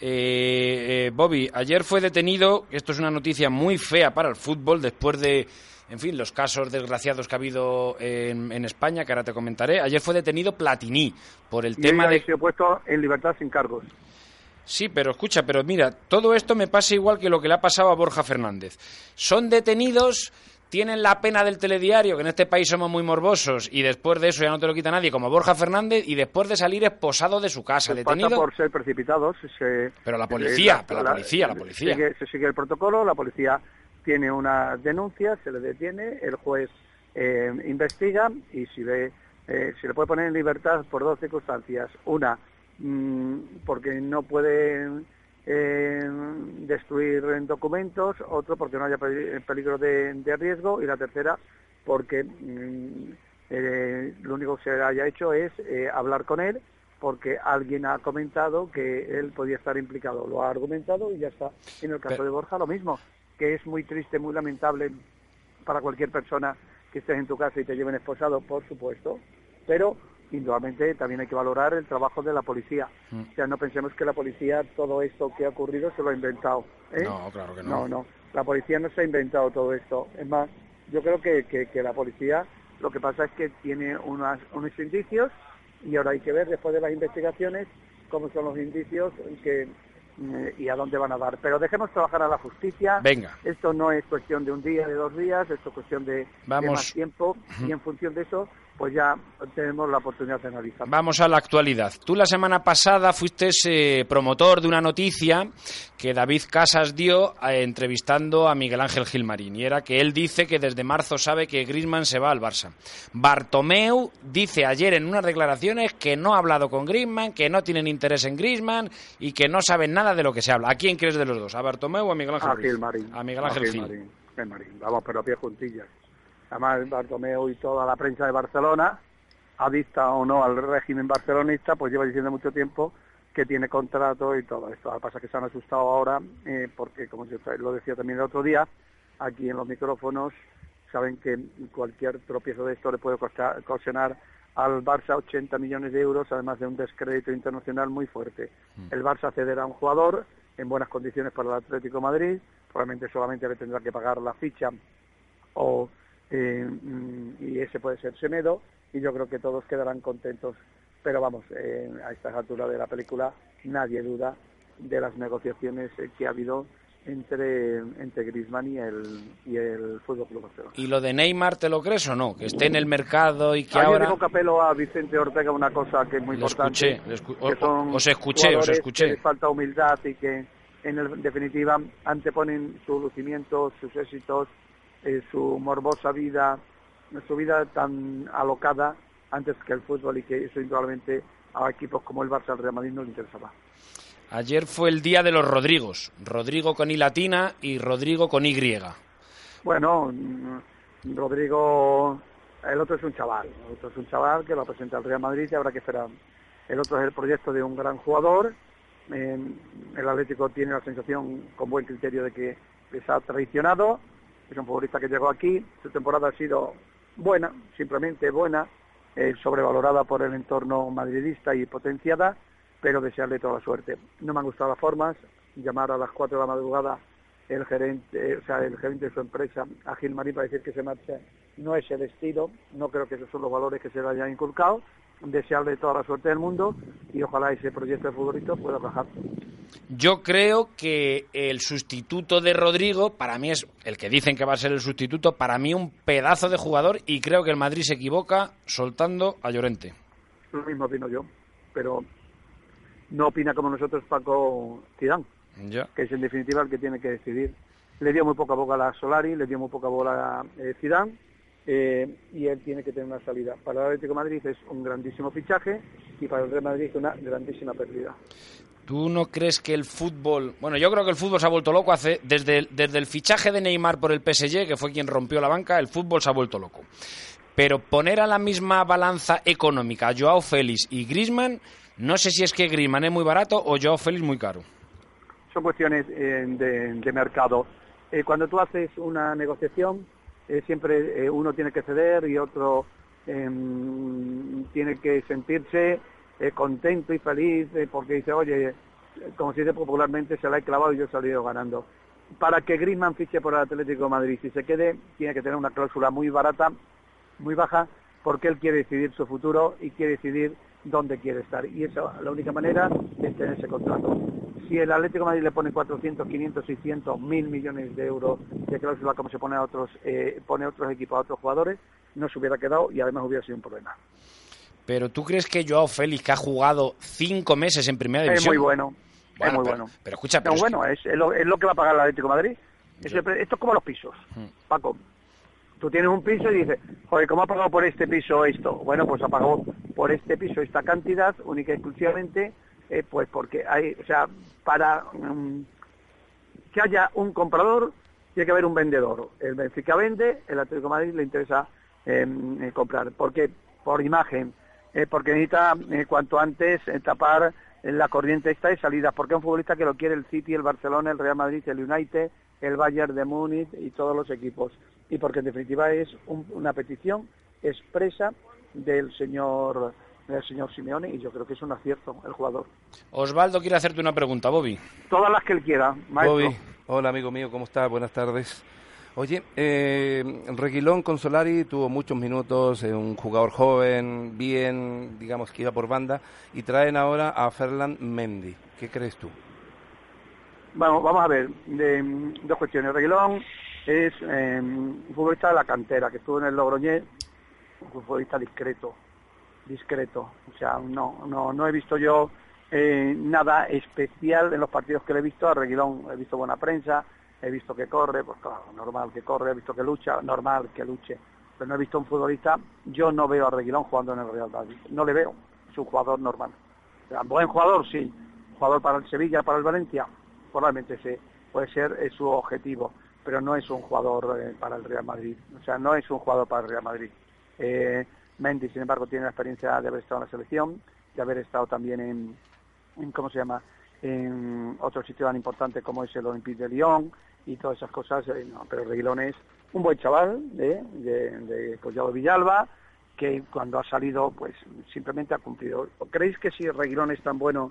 Eh, eh, Bobby, ayer fue detenido, esto es una noticia muy fea para el fútbol, después de, en fin, los casos desgraciados que ha habido en, en España, que ahora te comentaré. Ayer fue detenido Platini por el Y tema de... ha sido puesto en libertad sin cargos. Sí, pero escucha, pero mira, todo esto me pasa igual que lo que le ha pasado a Borja Fernández. Son detenidos, tienen la pena del telediario, que en este país somos muy morbosos, y después de eso ya no te lo quita nadie, como Borja Fernández, y después de salir esposado de su casa, Se pasa detenido. por ser precipitados. se- Pero la se- policía, pero la policía, la policía. sigue- se sigue el protocolo, la policía tiene una denuncia, se le detiene, el juez eh, investiga y si ve, eh, se le puede poner en libertad por dos circunstancias. Una, porque no puede eh, destruir documentos, otro porque no haya pe- peligro de, de riesgo y la tercera porque mm, eh, lo único que se haya hecho es eh, hablar con él porque alguien ha comentado que él podía estar implicado. Lo ha argumentado y ya está. En el caso Pero- de Borja lo mismo, que es muy triste, muy lamentable para cualquier persona que estés en tu casa y te lleven esposado, por supuesto, pero indudablemente también hay que valorar el trabajo de la policía. Mm. O sea, no pensemos que la policía todo esto que ha ocurrido se lo ha inventado. ¿eh? No, claro que no. No, no. La policía no se ha inventado todo esto. Es más, yo creo que, que, que la policía lo que pasa es que tiene unas, unos indicios y ahora hay que ver después de las investigaciones cómo son los indicios que, mm, y a dónde van a dar. Pero dejemos trabajar a la justicia. Venga. Esto no es cuestión de un día, de dos días, esto es cuestión de, más tiempo y en función de eso pues ya tenemos la oportunidad de analizar. Vamos a la actualidad. Tú la semana pasada fuiste eh, promotor de una noticia que David Casas dio eh, entrevistando a Miguel Ángel Gilmarín y era que él dice que desde marzo sabe que Griezmann se va al Barça. Bartomeu dice ayer en unas declaraciones que no ha hablado con Griezmann, que no tienen interés en Griezmann y que no saben nada de lo que se habla. ¿A quién crees de los dos? ¿A Bartomeu o a Miguel Ángel A? Gilmarín. A Miguel A Ángel Gil. Gilmarín, Gilmarín. Vamos, pero a pie juntillas. Además, Bartomeu y toda la prensa de Barcelona, adicta o no al régimen barcelonista, pues lleva diciendo mucho tiempo que tiene contrato y todo esto. Lo que pasa es que se han asustado ahora eh, porque, como yo lo decía también el otro día, aquí en los micrófonos saben que cualquier tropiezo de esto le puede costar, al Barça 80 millones de euros, además de un descrédito internacional muy fuerte. El Barça cederá a un jugador en buenas condiciones para el Atlético de Madrid, probablemente solamente le tendrá que pagar la ficha o eh, mm, y ese puede ser Semedo y yo creo que todos quedarán contentos. Pero vamos, eh, a estas alturas de la película nadie duda de las negociaciones eh, que ha habido entre entre Griezmann y el y el Fútbol Club Barcelona. ¿Y lo de Neymar te lo crees o no? Que esté en el mercado y que Ayer ahora... dijo Capello a Vicente Ortega una cosa que es muy Lo importante. escuché, lo escu- que o- son os escuché, os escuché. que les falta humildad y que en, el- en definitiva anteponen su lucimiento, sus éxitos, eh, su morbosa vida, su vida tan alocada antes que el fútbol y que eso indudablemente a equipos como el Barça, el Real Madrid no le interesaba. Ayer fue el día de los Rodrigos. Rodrigo con I latina y Rodrigo con Y. Bueno, mm, Rodrigo, el otro es un chaval, el otro es un chaval que lo presenta el Real Madrid y habrá que esperar. El otro es el proyecto de un gran jugador. eh, el Atlético tiene la sensación, con buen criterio, de que les ha traicionado. Es un futbolista que llegó aquí, su temporada ha sido buena, simplemente buena, eh, sobrevalorada por el entorno madridista y potenciada, pero desearle toda la suerte. No me han gustado las formas, llamar a las 4 de la madrugada el gerente, eh, o sea, el gerente de su empresa a Gilmarín para decir que se marcha no es el estilo, no creo que esos son los valores que se le hayan inculcado desearle toda la suerte del mundo y ojalá ese proyecto de futbolista pueda bajar. Yo creo que el sustituto de Rodrigo, para mí es el que dicen que va a ser el sustituto, para mí un pedazo de jugador y creo que el Madrid se equivoca soltando a Llorente. Lo mismo opino yo, pero no opina como nosotros Paco Ya. que es en definitiva el que tiene que decidir. Le dio muy poca bola a Solari, le dio muy poca bola a eh, Zidane, eh, y él tiene que tener una salida. Para el Atlético de Madrid es un grandísimo fichaje y para el Real Madrid una grandísima pérdida. ¿Tú no crees que el fútbol... Bueno, yo creo que el fútbol se ha vuelto loco hace... Desde el, desde el fichaje de Neymar por el PSG, que fue quien rompió la banca, el fútbol se ha vuelto loco. Pero poner a la misma balanza económica a Joao Félix y Griezmann, no sé si es que Griezmann es muy barato o Joao Félix muy caro. son cuestiones eh, de, de mercado. Eh, cuando tú haces una negociación, eh, siempre eh, uno tiene que ceder y otro em, tiene que sentirse eh, contento y feliz porque dice, oye, como se dice popularmente, se la he clavado y yo he salido ganando. Para que Griezmann fiche por el Atlético Madrid, si se quede, tiene que tener una cláusula muy barata, muy baja, porque él quiere decidir su futuro y quiere decidir dónde quiere estar. Y esa la única manera es tener ese contrato. Si el Atlético de Madrid le pone 400, 500, 600, 1000 millones de euros de cláusula como se pone a otros, eh, pone a otros equipos, a otros jugadores, no se hubiera quedado y además hubiera sido un problema. Pero ¿tú crees que Joao Félix, que ha jugado cinco meses en Primera Es División... muy bueno, Bueno, es muy pero- bueno. pero escucha, No, pero es bueno, es, es lo, es lo que va a pagar el Atlético de Madrid. Es esto es como los pisos, Hmm. Paco. Tú tienes un piso y dices, joder, ¿cómo ha pagado por este piso esto? Bueno, pues ha pagado por este piso esta cantidad, única y exclusivamente, eh, pues porque hay, o sea, para mm, que haya un comprador, tiene que haber un vendedor. El Benfica vende, el Atlético Madrid le interesa eh, eh, comprar. ¿Por qué? Por imagen, eh, porque necesita cuanto antes tapar la corriente esta de salidas, porque es un futbolista que lo quiere el City, el Barcelona, el Real Madrid, el United, el Bayern de Múnich y todos los equipos. Y porque en definitiva es un- una petición expresa del señor del señor Simeone y yo creo que es un acierto el jugador. Osvaldo quiere hacerte una pregunta, Bobby. Todas las que él quiera, maestro. Bobby, hola amigo mío, ¿cómo estás? Buenas tardes. Oye, eh, Reguilón con Solari tuvo muchos minutos, eh, un jugador joven, bien, digamos que iba por banda, y traen ahora a Ferland Mendy. ¿Qué crees tú? Bueno, vamos a ver, de, dos cuestiones. Reguilón es eh, un futbolista de la cantera, que estuvo en el Logroñés, un futbolista discreto, discreto. O sea, no, no, no he visto yo eh, nada especial en los partidos que le he visto. A Reguilón he visto buena prensa, he visto que corre, pues claro, normal que corre, he visto que lucha, normal que luche. Pero no he visto un futbolista, yo no veo a Reguilón jugando en el Real Madrid, no le veo, es un jugador normal. Buen jugador, sí, jugador para el Sevilla, para el Valencia, probablemente sí, puede ser es su objetivo, pero no es un jugador eh, para el Real Madrid, o sea, no es un jugador para el Real Madrid. Eh, Mendy, sin embargo, tiene la experiencia de haber estado en la selección, de haber estado también en, ¿cómo se llama?, en otro sitio tan importante como es el Olympique de Lyon y todas esas cosas, eh, pero Reguilón es un buen chaval de, de, de Collado Villalba, que cuando ha salido, pues simplemente ha cumplido. ¿Creéis que si Reguilón es tan bueno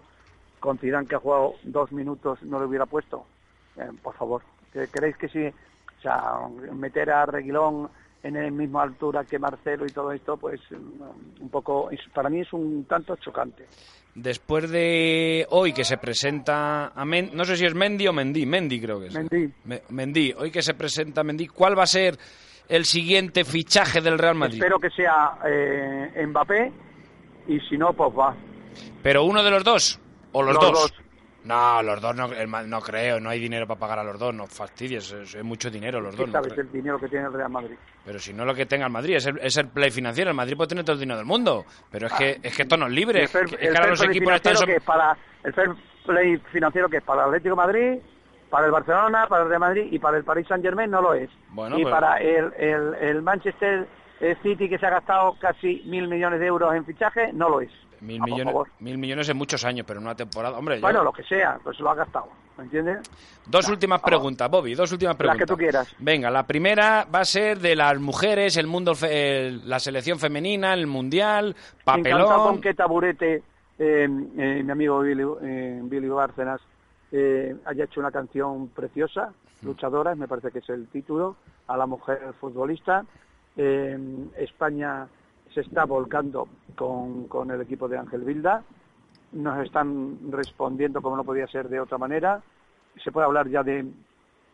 con Zidane que ha jugado dos minutos no lo hubiera puesto? Eh, por favor, ¿Que- ¿creéis que si, meter a Reguilón en la misma altura que Marcelo y todo esto, pues mm, un poco, para mí es un tanto chocante. Después de hoy que se presenta a Men- no sé si es Mendy o Mendy, Mendy creo que es. Mendy. Me- Mendy, hoy que se presenta Mendy, ¿cuál va a ser el siguiente fichaje del Real Madrid? Espero que sea eh, Mbappé y si no, pues va. ¿Pero uno de los dos? ¿O los, Los dos? dos. No, los dos no, no creo, no hay dinero para pagar a los dos, no fastidies, es, es mucho dinero los ¿Qué dos. sabes el dinero que tiene el Real Madrid? Pero si no lo que tenga el Madrid, es el, es el play financiero, el Madrid puede tener todo el dinero del mundo, pero es que, es que esto no es libre, fair, es que ahora los equipos están... que es para el fair play financiero que es para el Atlético de Madrid, para el Barcelona, para el Real Madrid y para el Paris Saint Germain no lo es. Bueno, y pero- para el, el, el Manchester City que se ha gastado casi mil millones de euros en fichaje no lo es. Mil millones, mil millones en muchos años, pero en una temporada. Hombre, yo- Bueno, lo que sea, pues lo ha gastado, ¿me entiendes? Dos últimas preguntas, Bobby, dos últimas Las preguntas. que tú quieras. Venga, la primera va a ser de las mujeres, el mundo, fe- el- la selección femenina, el mundial, papelón. con qué taburete eh, eh, mi amigo Billy, eh, Billy Bárcenas haya hecho una canción preciosa, Luchadoras, me parece que es el título, a la mujer futbolista. España se está volcando con, con el equipo de Ángel Vilda. Nos están respondiendo como no podía ser de otra manera. Se puede hablar ya de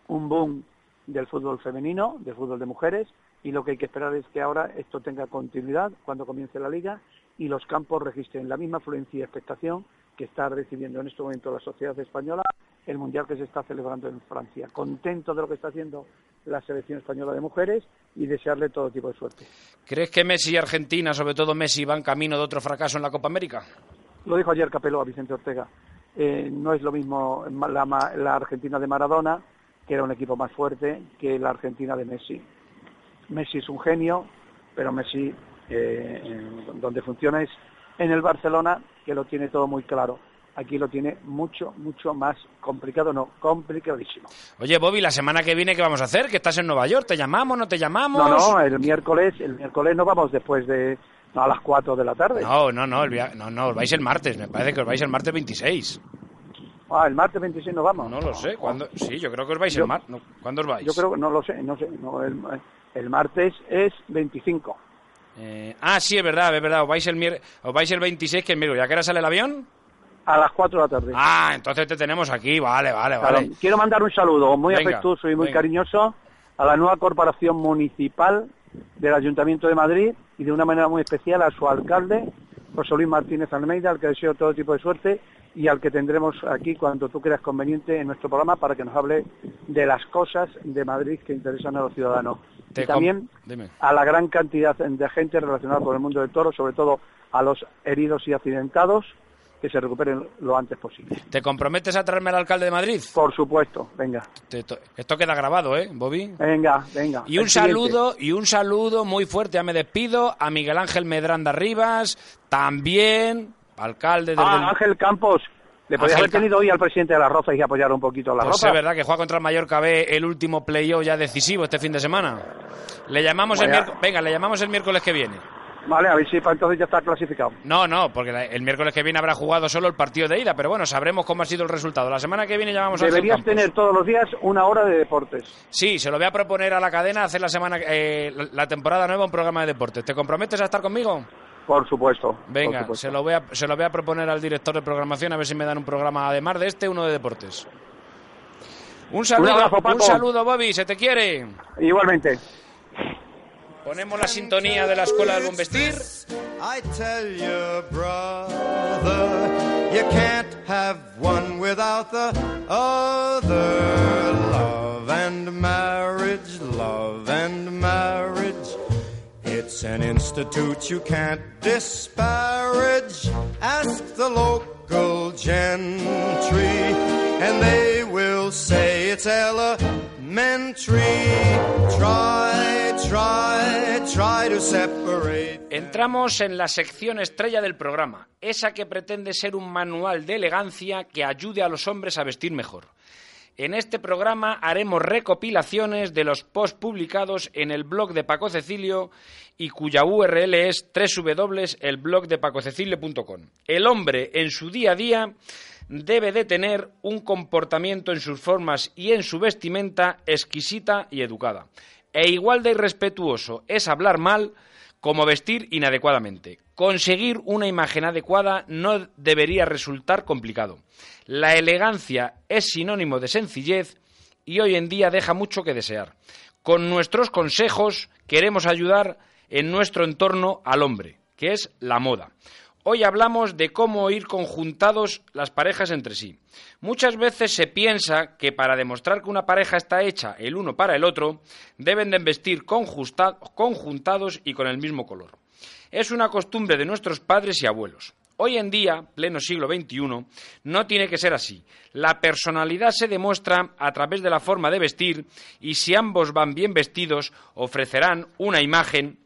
un boom del fútbol femenino, del fútbol de mujeres, y lo que hay que esperar es que ahora esto tenga continuidad cuando comience la liga y los campos registren la misma afluencia y expectación que está recibiendo en este momento la sociedad española el mundial que se está celebrando en Francia. Contento de lo que está haciendo la selección española de mujeres y desearle todo tipo de suerte. ¿Crees que Messi y Argentina, sobre todo Messi, van camino de otro fracaso en la Copa América? Lo dijo ayer Capello a Vicente Ortega. Eh, no es lo mismo la, la Argentina de Maradona, que era un equipo más fuerte, que la Argentina de Messi. Messi es un genio, pero Messi eh, donde funciona es en el Barcelona, que lo tiene todo muy claro. Aquí lo tiene mucho, mucho más complicado, no, complicadísimo. Oye, Bobby, la semana que viene, ¿qué vamos a hacer? Que estás en Nueva York, ¿te llamamos, no te llamamos? No, no, el miércoles, el miércoles no vamos después de no, a las 4 de la tarde. No, no, no, el via- no, no, os vais el martes, me parece que os vais el martes 26. Ah, el martes 26 no vamos. No lo sé, ¿cuándo? Sí, yo creo que os vais Yo- el martes. ¿Cuándo os vais? Yo creo que no lo sé, no sé. no, el, el martes es 25. Eh, ah, sí, es verdad, es verdad, os vais el, mier- os vais el 26, que miércoles. ¿Ya que hora sale el avión? A las 4 de la tarde. Ah, entonces te tenemos aquí, vale, vale, Claro, vale. Quiero mandar un saludo muy Venga, afectuoso y muy venga. cariñoso a la nueva corporación municipal del Ayuntamiento de Madrid y de una manera muy especial a su alcalde, José Luis Martínez Almeida, al que deseo todo tipo de suerte y al que tendremos aquí cuando tú creas conveniente en nuestro programa para que nos hable de las cosas de Madrid que interesan a los ciudadanos. Te y también Dime. a la gran cantidad de gente relacionada con el mundo del toro, sobre todo a los heridos y accidentados, que se recuperen lo antes posible. ¿Te comprometes a traerme al alcalde de Madrid? Por supuesto, venga. Esto queda grabado, ¿eh, Bobby? Venga, venga. Y un El saludo, y un saludo muy fuerte, ya me despido, a Miguel Ángel Medranda Rivas, también, alcalde del... Ah, Ángel Campos. Le podías haber tenido hoy al presidente de las Rozas y apoyar un poquito a las Pues Rozas. es verdad que juega contra el Mallorca B el último playoff ya decisivo este fin de semana. Le llamamos el Vaya. miércoles, venga, le llamamos el miércoles que viene. Vale, a ver si para entonces ya está clasificado. No, no, porque la- el miércoles que viene habrá jugado solo el partido de ida, pero bueno, sabremos cómo ha sido el resultado. La semana que viene llamamos a Ángel Deberías tener todos los días una hora de deportes. Sí, se lo voy a proponer a la cadena hacer la semana eh, la- temporada nueva un programa de deportes. ¿Te comprometes a estar conmigo? Por supuesto. Venga, por se lo, voy a, se lo voy a proponer al director de programación a ver si me dan un programa, además de este, uno de deportes. Un saludo, abrazo, un saludo, Bobby, se te quiere. Igualmente. Ponemos la sintonía de la escuela del buen. I tell you, brother, you can't have one without the other. Love and marriage, love and marriage. It's an institute you can't disparage. Ask the local gentry, and they will say it's elementary. Entramos en la sección estrella del programa, esa que pretende ser un manual de elegancia que ayude a los hombres a vestir mejor. En este programa haremos recopilaciones de los posts publicados en el blog de Paco Cecilio y cuya URL es www.elblogdepacocecilio.com. El hombre en su día a día debe de tener un comportamiento en sus formas y en su vestimenta exquisita y educada. E igual de irrespetuoso es hablar mal como vestir inadecuadamente. Conseguir una imagen adecuada no debería resultar complicado. La elegancia es sinónimo de sencillez y hoy en día deja mucho que desear. Con nuestros consejos queremos ayudar en nuestro entorno al hombre, que es la moda. Hoy hablamos de cómo ir conjuntados las parejas entre sí. Muchas veces se piensa que para demostrar que una pareja está hecha el uno para el otro, deben de vestir conjuntados y con el mismo color. Es una costumbre de nuestros padres y abuelos. Hoy en día, pleno siglo XXI, no tiene que ser así. La personalidad se demuestra a través de la forma de vestir y si ambos van bien vestidos, ofrecerán una imagen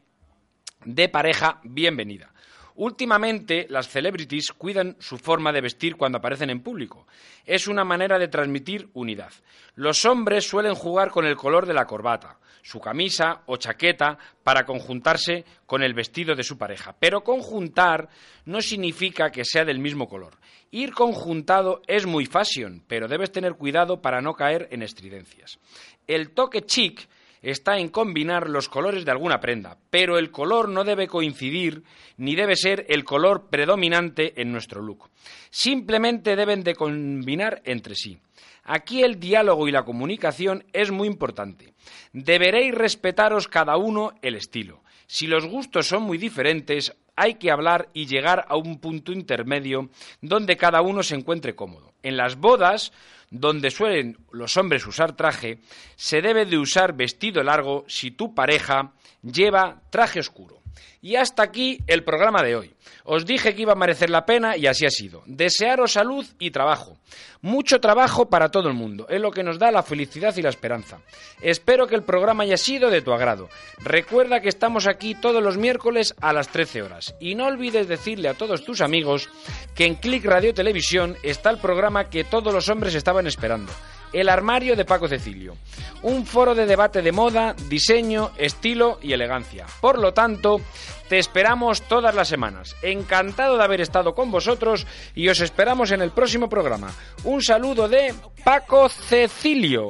de pareja bienvenida. Últimamente, las celebrities cuidan su forma de vestir cuando aparecen en público. Es una manera de transmitir unidad. Los hombres suelen jugar con el color de la corbata, su camisa o chaqueta para conjuntarse con el vestido de su pareja. Pero conjuntar no significa que sea del mismo color. Ir conjuntado es muy fashion, pero debes tener cuidado para no caer en estridencias. El toque chic está en combinar los colores de alguna prenda, pero el color no debe coincidir ni debe ser el color predominante en nuestro look. Simplemente deben de combinar entre sí. Aquí el diálogo y la comunicación es muy importante. Deberéis respetaros cada uno el estilo. Si los gustos son muy diferentes, hay que hablar y llegar a un punto intermedio donde cada uno se encuentre cómodo. En las bodas, donde suelen los hombres usar traje, se debe de usar vestido largo si tu pareja lleva traje oscuro. Y hasta aquí el programa de hoy. Os dije que iba a merecer la pena y así ha sido. Desearos salud y trabajo. Mucho trabajo para todo el mundo. Es lo que nos da la felicidad y la esperanza. Espero que el programa haya sido de tu agrado. Recuerda que estamos aquí todos los miércoles a las 13 horas. Y no olvides decirle a todos tus amigos que en Click Radio Televisión está el programa que todos los hombres estaban esperando. El armario de Paco Cecilio. Un foro de debate de moda, diseño, estilo y elegancia. Por lo tanto, te esperamos todas las semanas. Encantado de haber estado con vosotros y os esperamos en el próximo programa. Un saludo de Paco Cecilio.